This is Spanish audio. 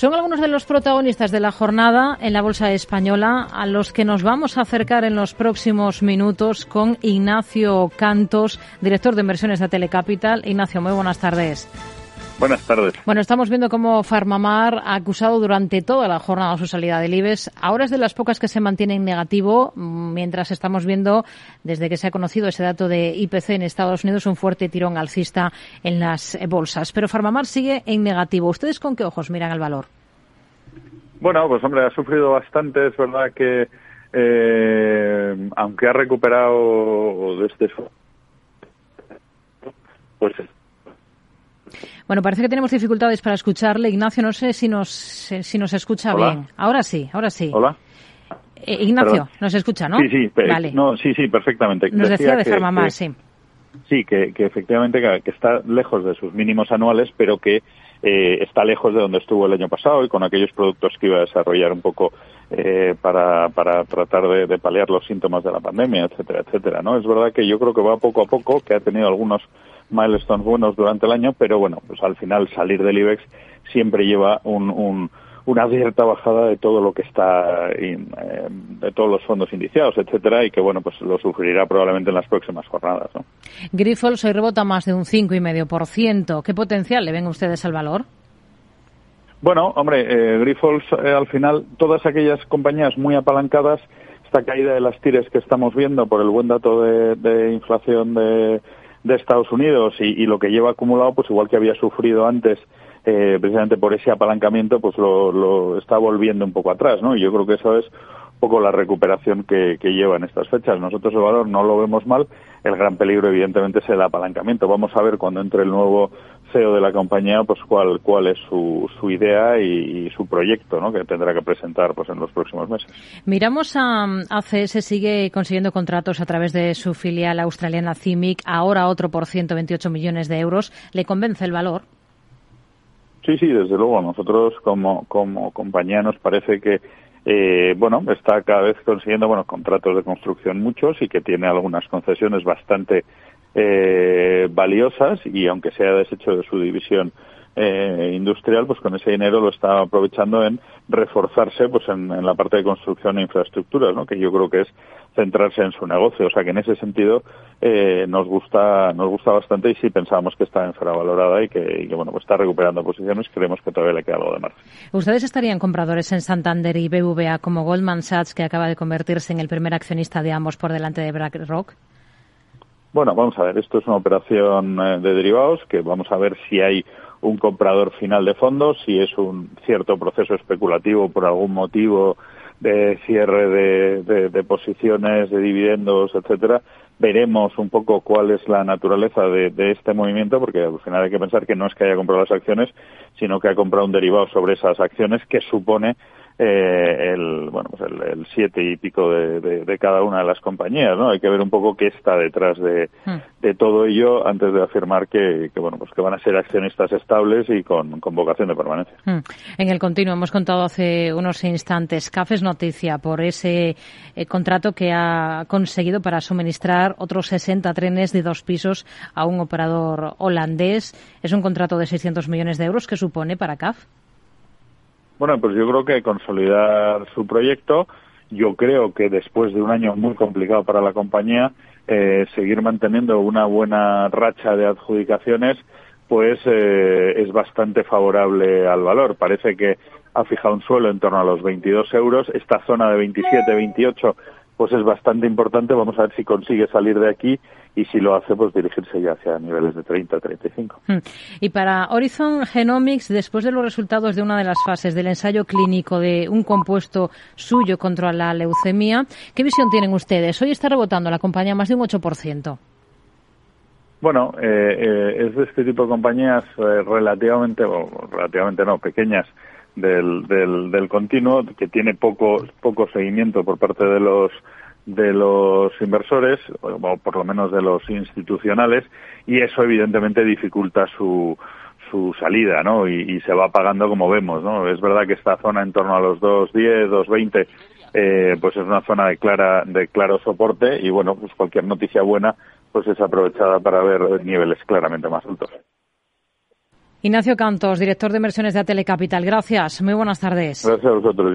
Son algunos de los protagonistas de la jornada en la Bolsa Española a los que nos vamos a acercar en los próximos minutos con Ignacio Cantos, director de inversiones de Telecapital. Ignacio, muy buenas tardes. Buenas tardes. Bueno, estamos viendo cómo Farmamar ha acusado durante toda la jornada su salida del IBEX. Ahora es de las pocas que se mantienen negativo, mientras estamos viendo, desde que se ha conocido ese dato de IPC en Estados Unidos, un fuerte tirón alcista en las bolsas. Pero Farmamar sigue en negativo. ¿Ustedes con qué ojos miran el valor? Bueno, pues hombre, ha sufrido bastante. Es verdad que, eh, aunque ha recuperado desde su... Pues bueno, parece que tenemos dificultades para escucharle. Ignacio, no sé si nos, si nos escucha bien. Ahora sí, ahora sí. Hola. Eh, Ignacio, nos escucha, ¿no? Sí, sí, vale. no, sí, sí, perfectamente. Nos decía, de forma más, sí. Sí, que, que efectivamente que, está lejos de sus mínimos anuales, pero que eh, está lejos de donde estuvo el año pasado y con aquellos productos que iba a desarrollar un poco eh, para, para tratar de, de, paliar los síntomas de la pandemia, etcétera, etcétera. ¿no? Es verdad que yo creo que va poco a poco, que ha tenido algunos milestones buenos durante el año, pero bueno, pues al final salir del IBEX siempre lleva un, una cierta bajada de todo lo que está, eh, de todos los fondos indiciados, etcétera, y que bueno, pues lo sufrirá probablemente en las próximas jornadas. ¿no? Grifols hoy rebota más de un 5,5%. ¿Qué potencial le ven ustedes al valor? Bueno, hombre, eh, Grifols eh, al final, todas aquellas compañías muy apalancadas, esta caída de las tires que estamos viendo por el buen dato de inflación de de Estados Unidos y, lo que lleva acumulado, pues igual que había sufrido antes, eh, precisamente por ese apalancamiento, pues lo, está volviendo un poco atrás, ¿no? Y yo creo que eso es un poco la recuperación que, lleva en estas fechas. Nosotros el valor no lo vemos mal, el gran peligro evidentemente es el apalancamiento. Vamos a ver cuando entre el nuevo CEO de la compañía, pues cuál, cuál es su, su idea y, su proyecto, ¿no? Que tendrá que presentar, pues en los próximos meses. Miramos a ACS sigue consiguiendo contratos a través de su filial australiana CIMIC, ahora otro por 128 millones de euros. ¿Le convence el valor? Sí, sí, desde luego. Nosotros como, como compañía nos parece que eh, bueno, está cada vez consiguiendo bueno contratos de construcción muchos y que tiene algunas concesiones bastante eh, valiosas y aunque sea deshecho de su división eh, industrial, pues con ese dinero lo está aprovechando en reforzarse pues en, la parte de construcción e infraestructuras, ¿no? que yo creo que es centrarse en su negocio. O sea que en ese sentido eh, nos gusta nos gusta bastante y sí pensábamos que está infravalorada y que, y que bueno pues está recuperando posiciones. Creemos que todavía le queda algo de margen. ¿Ustedes estarían compradores en Santander y BVA como Goldman Sachs, que acaba de convertirse en el primer accionista de ambos por delante de BlackRock? Bueno, vamos a ver, esto es una operación eh, de derivados que vamos a ver si hay un comprador final de fondos, si es un cierto proceso especulativo por algún motivo de cierre de, de, posiciones, de dividendos, etcétera. Veremos un poco cuál es la naturaleza de, de, este movimiento, porque al final hay que pensar que no es que haya comprado las acciones, sino que ha comprado un derivado sobre esas acciones que supone eh, el bueno pues el, siete y pico de, cada una de las compañías no hay que ver un poco qué está detrás de, hmm. de todo ello antes de afirmar que, que, bueno pues que van a ser accionistas estables y con, con vocación de permanencia hmm. en el continuo hemos contado hace unos instantes Cafés noticia por ese eh, contrato que ha conseguido para suministrar otros 60 trenes de dos pisos a un operador holandés es un contrato de 600 millones de euros que supone para CAF bueno, pues yo creo que consolidar su proyecto, yo creo que después de un año muy complicado para la compañía, eh, seguir manteniendo una buena racha de adjudicaciones, pues eh, es bastante favorable al valor. Parece que ha fijado un suelo en torno a los 22 euros. Esta zona de 27, 28 pues es bastante importante. Vamos a ver si consigue salir de aquí y si lo hace, pues dirigirse ya hacia niveles de 30, 35. Hmm. Y para Horizon Genomics, después de los resultados de una de las fases del ensayo clínico de un compuesto suyo contra la leucemia, ¿qué visión tienen ustedes? Hoy está rebotando la compañía más de un 8%. Bueno, eh, eh, es de este tipo de compañías eh, relativamente, o relativamente no, pequeñas, del, del, del continuo, que tiene poco, poco seguimiento por parte de los de los inversores, o por lo menos de los institucionales, y eso evidentemente dificulta su, su salida, ¿no? Y, se va pagando como vemos, ¿no? Es verdad que esta zona en torno a los 2.10, 2.20, eh, pues es una zona de clara, de claro soporte, y bueno, pues cualquier noticia buena, pues es aprovechada para ver niveles claramente más altos. Ignacio Cantos, director de inversiones de Atelecapital. Gracias. Muy buenas tardes. Gracias a vosotros.